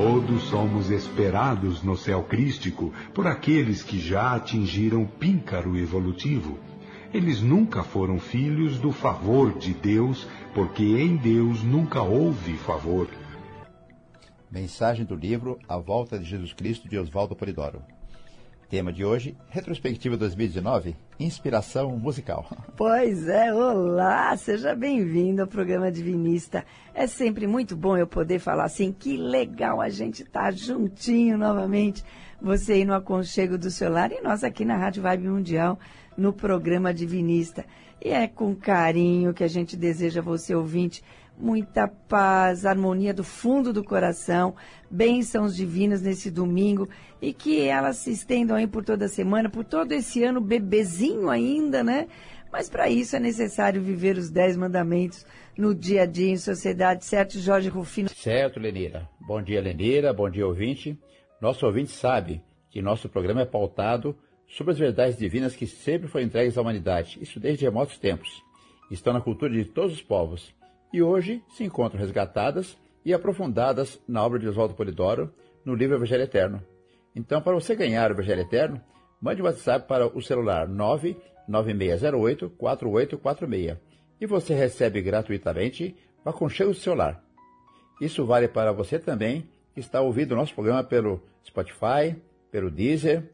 Todos somos esperados no céu crístico por aqueles que já atingiram píncaro evolutivo. Eles nunca foram filhos do favor de Deus, porque em Deus nunca houve favor. Mensagem do livro A Volta de Jesus Cristo de Oswaldo Polidoro. Tema de hoje, Retrospectiva 2019, Inspiração Musical. Pois é, olá, seja bem-vindo ao programa Divinista. É sempre muito bom eu poder falar assim, que legal a gente estar tá juntinho novamente, você aí no aconchego do celular e nós aqui na Rádio Vibe Mundial, no programa Divinista. E é com carinho que a gente deseja você, ouvinte, muita paz, harmonia do fundo do coração, bênçãos divinas nesse domingo e que elas se estendam aí por toda a semana, por todo esse ano bebezinho ainda, né? Mas para isso é necessário viver os dez mandamentos no dia a dia em sociedade, certo, Jorge Rufino? Certo, Lenira. Bom dia, Lenira. Bom dia, ouvinte. Nosso ouvinte sabe que nosso programa é pautado sobre as verdades divinas que sempre foram entregues à humanidade, isso desde remotos tempos. Estão na cultura de todos os povos e hoje se encontram resgatadas e aprofundadas na obra de Oswaldo Polidoro, no livro Evangelho Eterno. Então, para você ganhar o Evangelho Eterno, mande um WhatsApp para o celular 99608-4846 e você recebe gratuitamente o aconchego celular. Isso vale para você também que está ouvindo o nosso programa pelo Spotify, pelo Deezer.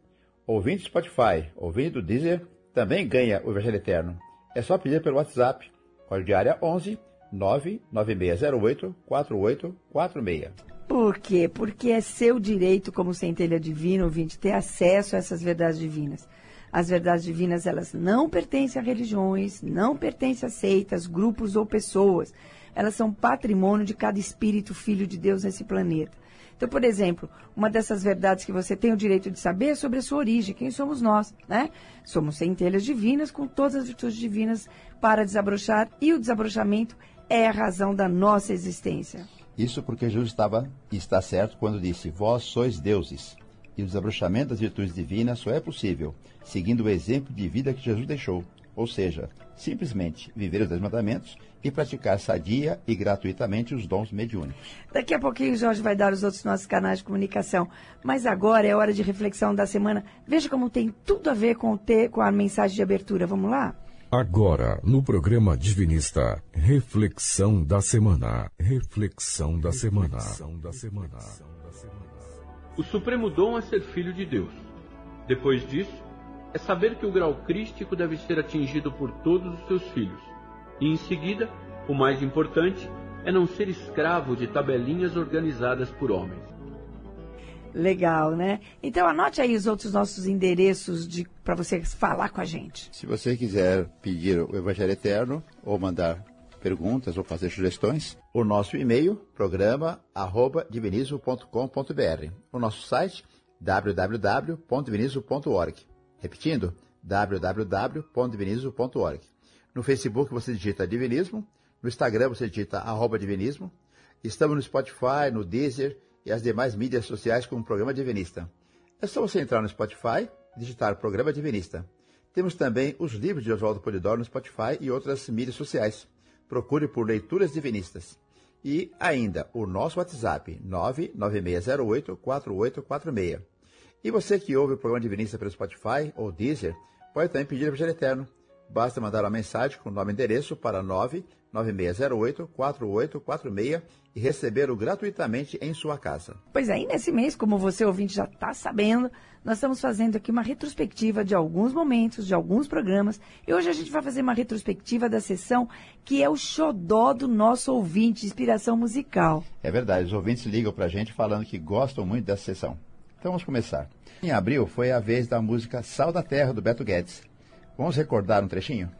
Ouvinte do Spotify, ouvinte do Deezer, também ganha o Evangelho Eterno. É só pedir pelo WhatsApp, código de área 11 99608-4846. Por quê? Porque é seu direito, como centelha divina, ouvinte, ter acesso a essas verdades divinas. As verdades divinas, elas não pertencem a religiões, não pertencem a seitas, grupos ou pessoas. Elas são patrimônio de cada espírito filho de Deus nesse planeta. Então, por exemplo, uma dessas verdades que você tem o direito de saber é sobre a sua origem, quem somos nós, né? Somos centelhas divinas com todas as virtudes divinas para desabrochar e o desabrochamento é a razão da nossa existência. Isso porque Jesus estava e está certo quando disse: Vós sois deuses. E o desabrochamento das virtudes divinas só é possível seguindo o exemplo de vida que Jesus deixou, ou seja, simplesmente viver os dez mandamentos e praticar sadia e gratuitamente os dons mediúnicos. Daqui a pouquinho o Jorge vai dar os outros nossos canais de comunicação, mas agora é hora de reflexão da semana. Veja como tem tudo a ver com, o te, com a mensagem de abertura. Vamos lá? Agora, no programa Divinista, Reflexão da Semana. Reflexão da Semana. O supremo dom é ser filho de Deus. Depois disso, é saber que o grau crístico deve ser atingido por todos os seus filhos. E em seguida, o mais importante é não ser escravo de tabelinhas organizadas por homens. Legal, né? Então anote aí os outros nossos endereços para você falar com a gente. Se você quiser pedir o Evangelho Eterno ou mandar perguntas ou fazer sugestões, o nosso e-mail, programa arroba divinizo.com.br. O nosso site, www.divinizo.org. Repetindo, www.divinizo.org. No Facebook você digita Divinismo, no Instagram você digita arroba Divinismo, estamos no Spotify, no Deezer e as demais mídias sociais como Programa Divinista. É só você entrar no Spotify e digitar Programa Divinista. Temos também os livros de Oswaldo Polidoro no Spotify e outras mídias sociais. Procure por Leituras Divinistas. E ainda o nosso WhatsApp 996084846. E você que ouve o programa Divinista pelo Spotify ou Deezer, pode também pedir o Evangelho Eterno. Basta mandar uma mensagem com o nome e endereço para 99608-4846 e recebê-lo gratuitamente em sua casa. Pois aí, nesse mês, como você ouvinte já está sabendo, nós estamos fazendo aqui uma retrospectiva de alguns momentos, de alguns programas. E hoje a gente vai fazer uma retrospectiva da sessão que é o xodó do nosso ouvinte, inspiração musical. É verdade, os ouvintes ligam para a gente falando que gostam muito dessa sessão. Então vamos começar. Em abril foi a vez da música Sal da Terra, do Beto Guedes. Vamos recordar um trechinho?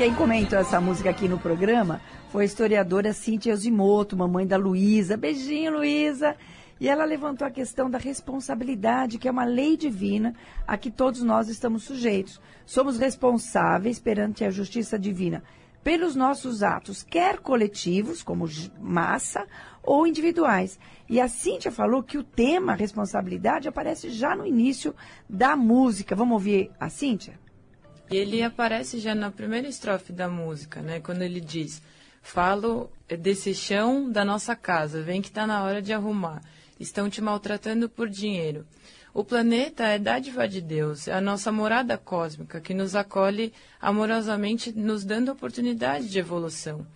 Quem comentou essa música aqui no programa foi a historiadora Cíntia Osimoto, mamãe da Luísa. Beijinho, Luísa. E ela levantou a questão da responsabilidade, que é uma lei divina a que todos nós estamos sujeitos. Somos responsáveis perante a justiça divina pelos nossos atos, quer coletivos, como massa, ou individuais. E a Cíntia falou que o tema responsabilidade aparece já no início da música. Vamos ouvir a Cíntia? Ele aparece já na primeira estrofe da música, né? Quando ele diz: Falo desse chão da nossa casa, vem que está na hora de arrumar. Estão te maltratando por dinheiro. O planeta é dádiva de Deus, é a nossa morada cósmica que nos acolhe amorosamente, nos dando oportunidade de evolução.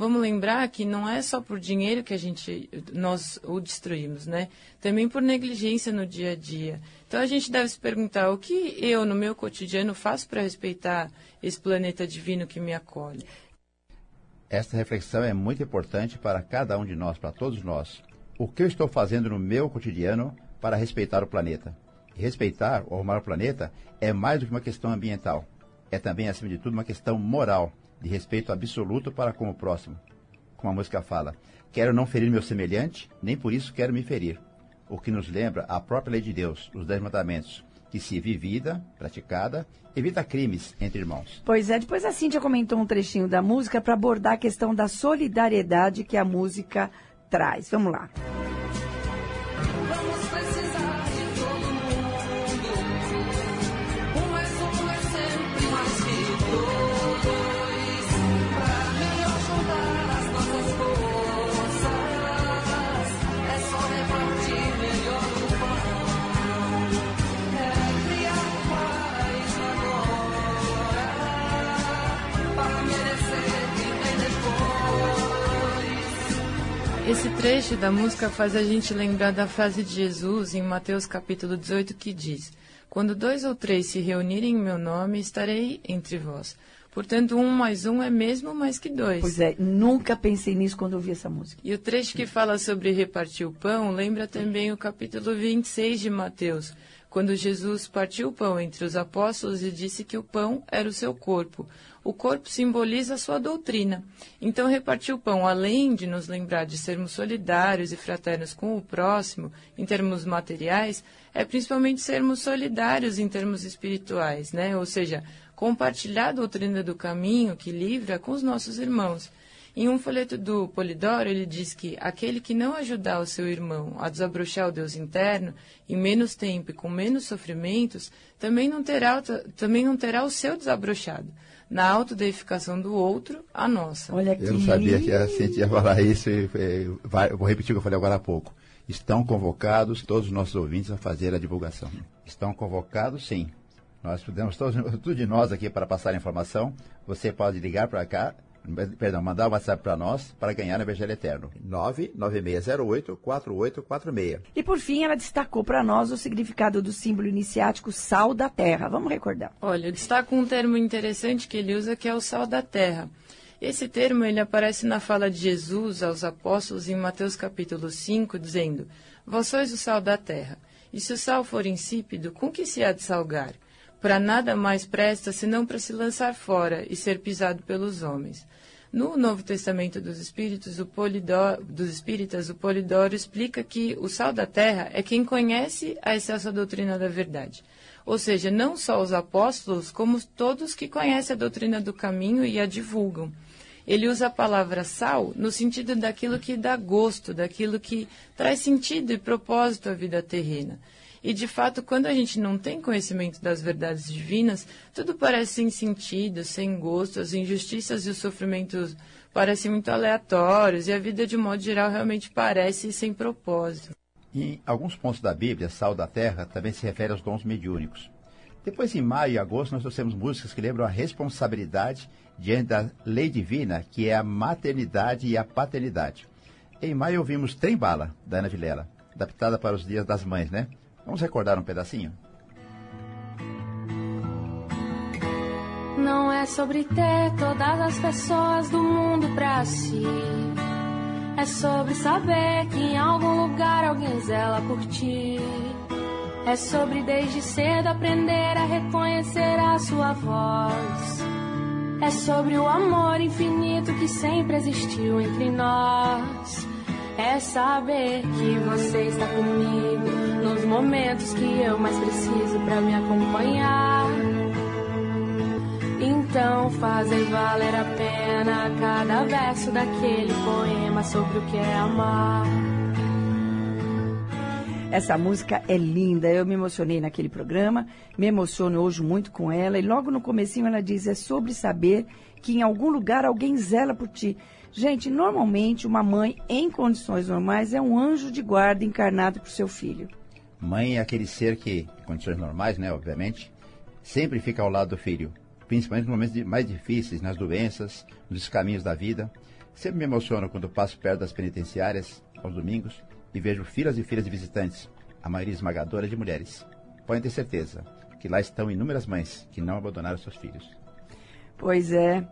Vamos lembrar que não é só por dinheiro que a gente nós o destruímos, né? Também por negligência no dia a dia. Então a gente deve se perguntar o que eu no meu cotidiano faço para respeitar esse planeta divino que me acolhe. Esta reflexão é muito importante para cada um de nós, para todos nós. O que eu estou fazendo no meu cotidiano para respeitar o planeta. Respeitar ou arrumar o planeta é mais do que uma questão ambiental. É também, acima de tudo, uma questão moral, de respeito absoluto para com o próximo. Como a música fala, quero não ferir meu semelhante, nem por isso quero me ferir. O que nos lembra a própria lei de Deus, os Dez Mandamentos, que se vivida, praticada, evita crimes entre irmãos. Pois é, depois a Cíntia comentou um trechinho da música para abordar a questão da solidariedade que a música traz. Vamos lá. Esse trecho da música faz a gente lembrar da frase de Jesus em Mateus capítulo 18 que diz: Quando dois ou três se reunirem em meu nome, estarei entre vós. Portanto, um mais um é mesmo mais que dois. Pois é, nunca pensei nisso quando ouvi essa música. E o trecho que fala sobre repartir o pão lembra também o capítulo 26 de Mateus, quando Jesus partiu o pão entre os apóstolos e disse que o pão era o seu corpo o corpo simboliza a sua doutrina. Então, repartir o pão, além de nos lembrar de sermos solidários e fraternos com o próximo, em termos materiais, é principalmente sermos solidários em termos espirituais, né? Ou seja, compartilhar a doutrina do caminho que livra com os nossos irmãos. Em um folheto do Polidoro, ele diz que aquele que não ajudar o seu irmão a desabrochar o Deus interno, em menos tempo e com menos sofrimentos, também não terá, também não terá o seu desabrochado na autodeificação do outro, a nossa. Olha aqui. Eu não sabia que a Cintia ia falar isso, e, vai, vou repetir o que eu falei agora há pouco. Estão convocados todos os nossos ouvintes a fazer a divulgação. Estão convocados, sim. Nós podemos, todos, tudo de nós aqui para passar a informação. Você pode ligar para cá perdão, mandar um WhatsApp para nós para ganhar o Evangelho Eterno. 99608-4846. E por fim, ela destacou para nós o significado do símbolo iniciático sal da terra. Vamos recordar. Olha, eu destaco um termo interessante que ele usa que é o sal da terra. Esse termo ele aparece na fala de Jesus aos apóstolos em Mateus capítulo 5, dizendo: Vós sois o sal da terra. E se o sal for insípido, com que se há de salgar? Para nada mais presta senão para se lançar fora e ser pisado pelos homens. No Novo Testamento dos Espíritos, o Polidoro, dos Espíritas, o Polidoro explica que o sal da terra é quem conhece a excelsa doutrina da verdade. Ou seja, não só os apóstolos, como todos que conhecem a doutrina do caminho e a divulgam. Ele usa a palavra sal no sentido daquilo que dá gosto, daquilo que traz sentido e propósito à vida terrena. E de fato, quando a gente não tem conhecimento das verdades divinas, tudo parece sem sentido, sem gosto, as injustiças e os sofrimentos parecem muito aleatórios e a vida, de modo geral, realmente parece sem propósito. Em alguns pontos da Bíblia, sal da terra também se refere aos dons mediúnicos. Depois, em maio e agosto, nós trouxemos músicas que lembram a responsabilidade diante da lei divina, que é a maternidade e a paternidade. Em maio ouvimos Trem Bala, da Ana Vilela, adaptada para os dias das mães, né? Vamos recordar um pedacinho? Não é sobre ter todas as pessoas do mundo pra si. É sobre saber que em algum lugar alguém zela por ti. É sobre desde cedo aprender a reconhecer a sua voz. É sobre o amor infinito que sempre existiu entre nós. É saber que você está comigo nos momentos que eu mais preciso para me acompanhar. Então fazem valer a pena cada verso daquele poema sobre o que é amar. Essa música é linda, eu me emocionei naquele programa, me emociono hoje muito com ela e logo no comecinho ela diz é sobre saber que em algum lugar alguém zela por ti. Gente, normalmente uma mãe em condições normais é um anjo de guarda encarnado por seu filho. Mãe é aquele ser que, em condições normais, né, obviamente, sempre fica ao lado do filho, principalmente nos momentos mais difíceis, nas doenças, nos caminhos da vida. Sempre me emociono quando passo perto das penitenciárias aos domingos e vejo filas e filas de visitantes, a maioria esmagadora de mulheres. Podem ter certeza que lá estão inúmeras mães que não abandonaram seus filhos. Pois é.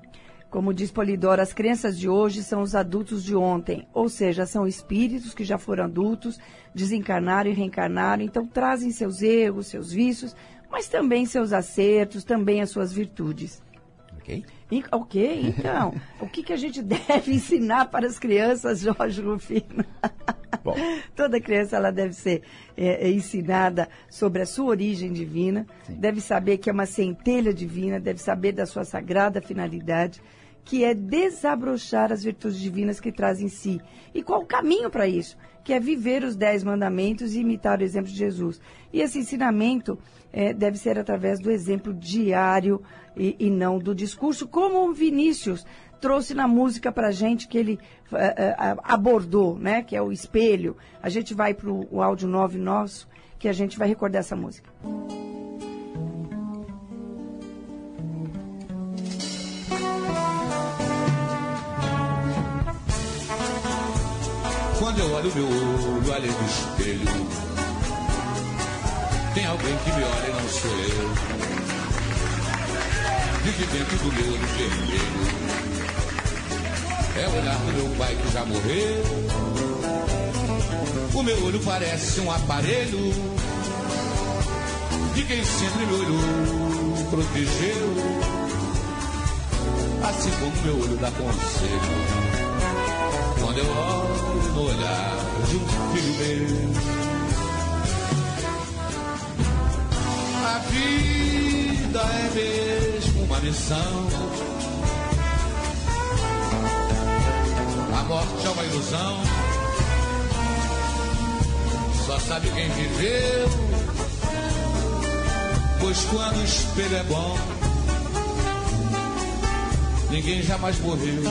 Como diz Polidoro, as crianças de hoje são os adultos de ontem, ou seja, são espíritos que já foram adultos, desencarnaram e reencarnaram, então trazem seus erros, seus vícios, mas também seus acertos, também as suas virtudes. Ok? E- ok, então, o que, que a gente deve ensinar para as crianças, Jorge Rufino? Bom, Toda criança ela deve ser é, é, ensinada sobre a sua origem divina, Sim. deve saber que é uma centelha divina, deve saber da sua sagrada finalidade, que é desabrochar as virtudes divinas que traz em si. E qual o caminho para isso? Que é viver os dez mandamentos e imitar o exemplo de Jesus. E esse ensinamento é, deve ser através do exemplo diário e, e não do discurso, como o Vinícius trouxe na música para gente que ele eh, eh, abordou, né? Que é o espelho. A gente vai para o áudio 9 nosso, que a gente vai recordar essa música. Quando eu olho meu olho além do espelho, tem alguém que me olha e não sou eu. Vive dentro do meu olho vermelho. É o olhar do meu pai que já morreu. O meu olho parece um aparelho de quem sempre me olhou, protegeu. Assim como meu olho dá conselho. Quando eu olho no olhar de um filho meu, a vida é mesmo uma missão. A morte é uma ilusão. Só sabe quem viveu. Pois quando o espelho é bom, ninguém jamais morreu.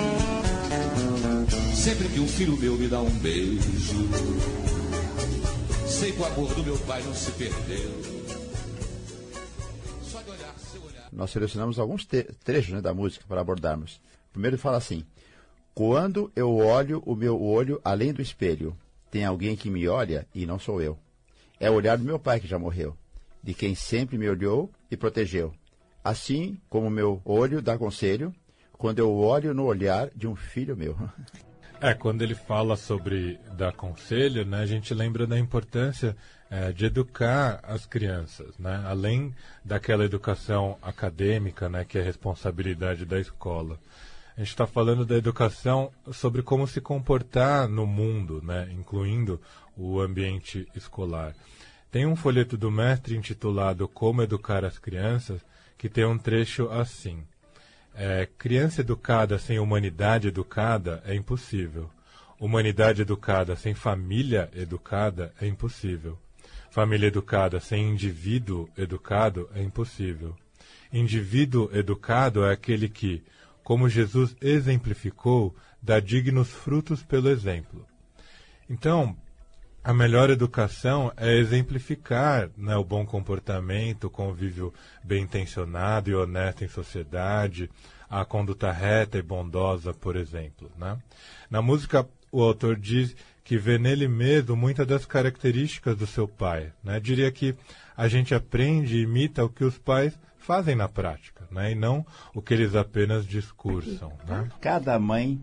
Sempre que um filho meu me dá um beijo, sei que o amor do meu pai não se perdeu. Só de olhar seu olhar. nós selecionamos alguns trechos né, da música para abordarmos. Primeiro ele fala assim: Quando eu olho o meu olho além do espelho, tem alguém que me olha e não sou eu. É o olhar do meu pai que já morreu, de quem sempre me olhou e protegeu. Assim como meu olho dá conselho, quando eu olho no olhar de um filho meu. É, quando ele fala sobre dar conselho, né, a gente lembra da importância eh, de educar as crianças, né, além daquela educação acadêmica, né, que é responsabilidade da escola. A gente está falando da educação sobre como se comportar no mundo, né, incluindo o ambiente escolar. Tem um folheto do mestre intitulado Como Educar as Crianças, que tem um trecho assim. É, criança educada sem humanidade educada é impossível. Humanidade educada sem família educada é impossível. Família educada sem indivíduo educado é impossível. Indivíduo educado é aquele que, como Jesus exemplificou, dá dignos frutos pelo exemplo. Então, a melhor educação é exemplificar né, o bom comportamento, o convívio bem intencionado e honesto em sociedade, a conduta reta e bondosa, por exemplo. Né? Na música, o autor diz que vê nele mesmo muitas das características do seu pai. Né? Diria que a gente aprende e imita o que os pais fazem na prática, né? e não o que eles apenas discursam. Né? Cada mãe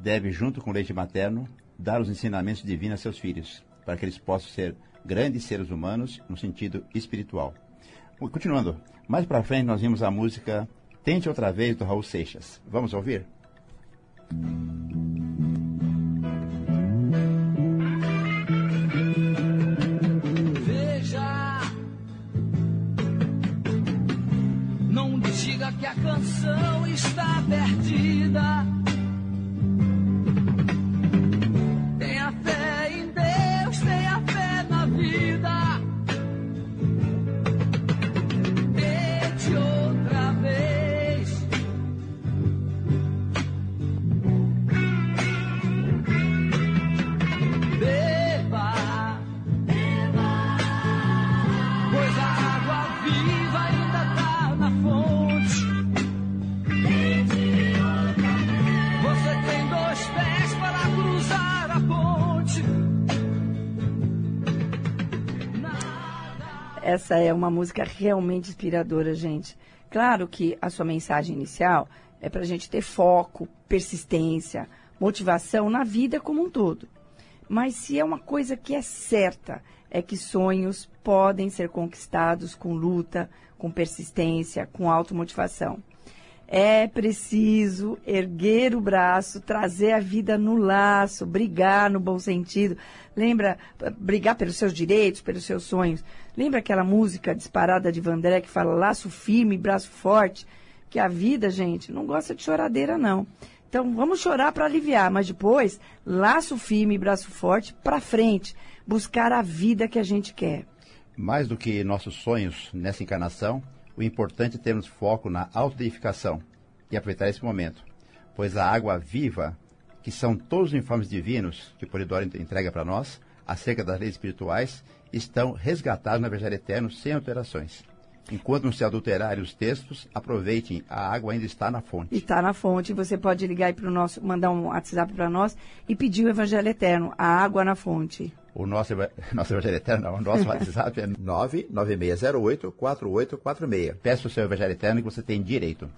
deve, junto com o leite materno, dar os ensinamentos divinos a seus filhos, para que eles possam ser grandes seres humanos no sentido espiritual. Continuando, mais para frente nós vimos a música Tente outra vez do Raul Seixas. Vamos ouvir? Veja, não diga que a canção está perdida. Essa é uma música realmente inspiradora, gente. Claro que a sua mensagem inicial é para a gente ter foco, persistência, motivação na vida como um todo. Mas se é uma coisa que é certa, é que sonhos podem ser conquistados com luta, com persistência, com automotivação. É preciso erguer o braço, trazer a vida no laço, brigar no bom sentido. Lembra, brigar pelos seus direitos, pelos seus sonhos. Lembra aquela música disparada de Vandré que fala laço firme, braço forte? Que a vida, gente, não gosta de choradeira, não. Então, vamos chorar para aliviar, mas depois, laço firme, braço forte, para frente. Buscar a vida que a gente quer. Mais do que nossos sonhos nessa encarnação, o importante é termos foco na autodeificação e aproveitar esse momento, pois a água viva, que são todos os informes divinos que Polidoro entrega para nós, acerca das leis espirituais, estão resgatados no Evangelho Eterno sem alterações. Enquanto não se adulterarem os textos, aproveitem, a água ainda está na fonte. Está na fonte. Você pode ligar para o nosso, mandar um WhatsApp para nós e pedir o Evangelho Eterno, a água na fonte. O nosso, nosso Evangelho Eterno, o nosso WhatsApp é 99608-4846. Peça o seu Evangelho Eterno que você tem direito.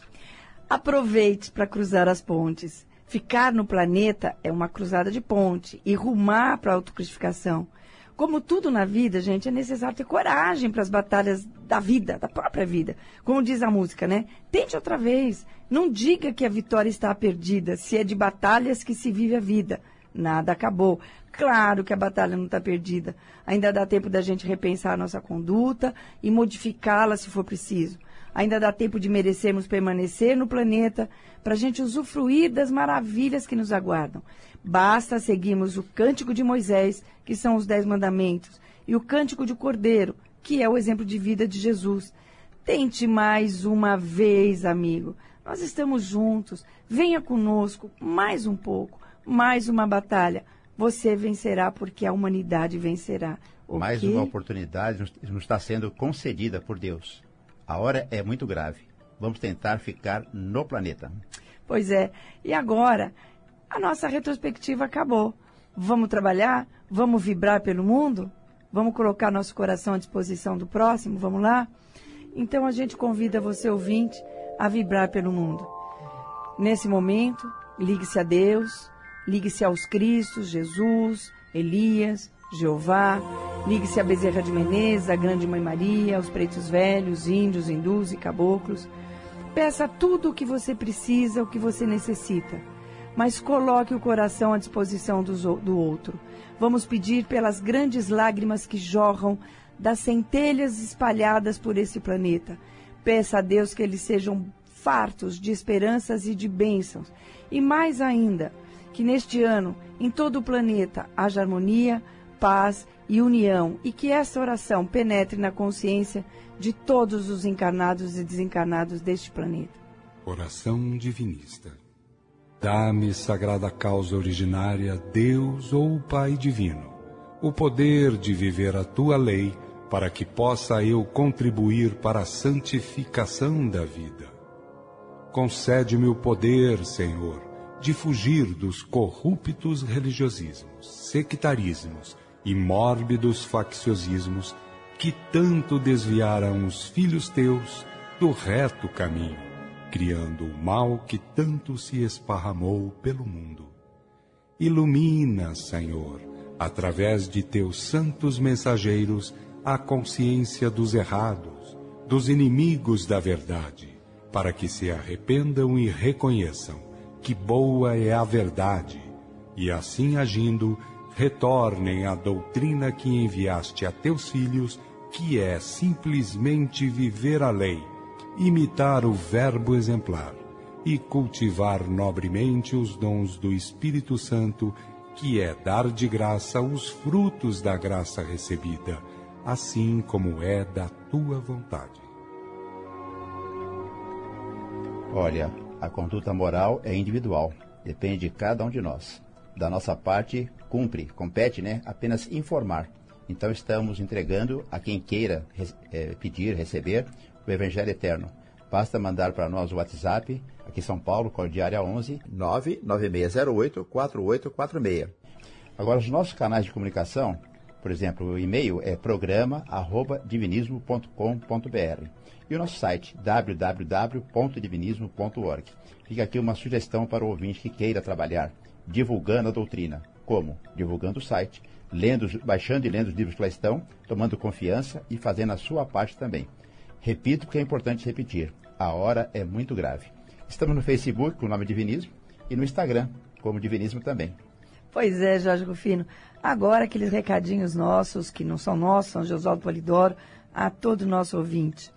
Aproveite para cruzar as pontes. Ficar no planeta é uma cruzada de ponte e rumar para a autocristificação. Como tudo na vida, gente, é necessário ter coragem para as batalhas da vida, da própria vida. Como diz a música, né? Tente outra vez. Não diga que a vitória está perdida, se é de batalhas que se vive a vida. Nada acabou. Claro que a batalha não está perdida. Ainda dá tempo da gente repensar a nossa conduta e modificá-la se for preciso. Ainda dá tempo de merecermos permanecer no planeta para a gente usufruir das maravilhas que nos aguardam. Basta seguirmos o cântico de Moisés, que são os dez mandamentos, e o cântico de Cordeiro, que é o exemplo de vida de Jesus. Tente mais uma vez, amigo. Nós estamos juntos. Venha conosco mais um pouco, mais uma batalha. Você vencerá porque a humanidade vencerá. Mais Ok? uma oportunidade nos, nos está sendo concedida por Deus. A hora é muito grave. Vamos tentar ficar no planeta. Pois é. E agora, a nossa retrospectiva acabou. Vamos trabalhar? Vamos vibrar pelo mundo? Vamos colocar nosso coração à disposição do próximo? Vamos lá? Então a gente convida você, ouvinte, a vibrar pelo mundo. Nesse momento, ligue-se a Deus, ligue-se aos Cristos, Jesus, Elias, Jeová, ligue-se a Bezerra de Menezes, a Grande Mãe Maria, aos pretos velhos, índios, hindus e caboclos. Peça tudo o que você precisa, o que você necessita, mas coloque o coração à disposição do outro. Vamos pedir pelas grandes lágrimas que jorram das centelhas espalhadas por esse planeta. Peça a Deus que eles sejam fartos de esperanças e de bênçãos. E mais ainda, que neste ano, em todo o planeta, haja harmonia, paz e união, e que essa oração penetre na consciência de todos os encarnados e desencarnados deste planeta. Oração divinista. Dá-me, sagrada causa originária, Deus ou Pai divino, o poder de viver a tua lei, para que possa eu contribuir para a santificação da vida. Concede-me o poder, Senhor, de fugir dos corruptos religiosismos, sectarismos e mórbidos facciosismos que tanto desviaram os filhos teus do reto caminho, criando o mal que tanto se esparramou pelo mundo. Ilumina, Senhor, através de teus santos mensageiros, a consciência dos errados, dos inimigos da verdade, para que se arrependam e reconheçam que boa é a verdade, e assim agindo, retornem à doutrina que enviaste a teus filhos, que é simplesmente viver a lei, imitar o Verbo exemplar e cultivar nobremente os dons do Espírito Santo, que é dar de graça os frutos da graça recebida, assim como é da tua vontade. Olha, a conduta moral é individual, depende de cada um de nós. Da nossa parte, cumpre, compete, né, apenas informar. Então estamos entregando a quem queira é, pedir, receber o Evangelho Eterno. Basta mandar para nós o WhatsApp, aqui em São Paulo, Cordiária 11 99608 4846. Agora, os nossos canais de comunicação, por exemplo, o e-mail é programa@divinismo.com.br e o nosso site www.divinismo.org. Fica aqui uma sugestão para o ouvinte que queira trabalhar divulgando a doutrina. Como? Divulgando o site, lendo, baixando e lendo os livros que lá estão, tomando confiança e fazendo a sua parte também. Repito porque é importante repetir. A hora é muito grave. Estamos no Facebook com o nome Divinismo e no Instagram como Divinismo também. Pois é, Jorge Rufino. Agora aqueles recadinhos nossos, que não são nossos, são Josualdo Polidoro, a todo nosso ouvinte.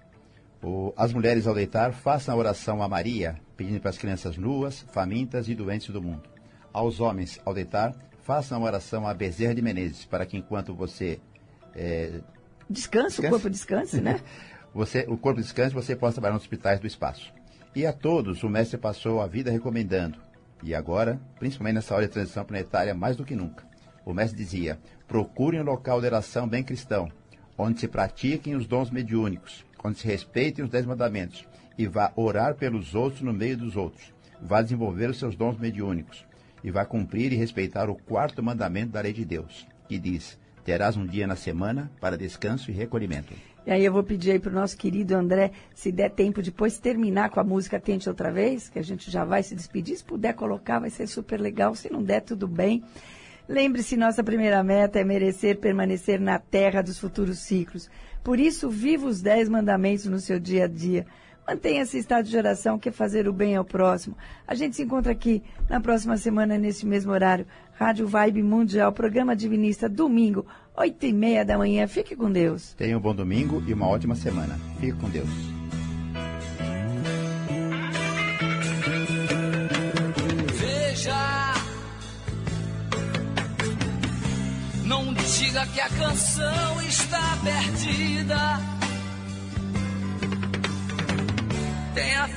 As mulheres ao deitar façam a oração a Maria, pedindo para as crianças nuas, famintas e doentes do mundo. Aos homens ao deitar, façam a oração a Bezerra de Menezes, para que enquanto você... É, descanse, o corpo descanse, né? você, o corpo descanse, você possa trabalhar nos hospitais do espaço. E a todos, o mestre passou a vida recomendando, e agora, principalmente nessa hora de transição planetária, mais do que nunca. O mestre dizia: procurem um local de oração bem cristão, onde se pratiquem os dons mediúnicos, onde se respeitem os dez mandamentos, e vá orar pelos outros no meio dos outros. Vá desenvolver os seus dons mediúnicos, e vá cumprir e respeitar o quarto mandamento da lei de Deus, que diz: terás um dia na semana para descanso e recolhimento. E aí eu vou pedir aí para o nosso querido André, se der tempo depois terminar com a música Tente Outra Vez, que a gente já vai se despedir. Se puder colocar, vai ser super legal. Se não der, tudo bem. Lembre-se, nossa primeira meta é merecer permanecer na terra dos futuros ciclos. Por isso, viva os dez mandamentos no seu dia a dia. Mantenha esse estado de oração que é fazer o bem ao próximo. A gente se encontra aqui na próxima semana, nesse mesmo horário. Rádio Vibe Mundial, programa Divinista, domingo, oito e meia da manhã. Fique com Deus. Tenha um bom domingo e uma ótima semana. Fique com Deus. Veja, não diga que a canção está perdida. Tenha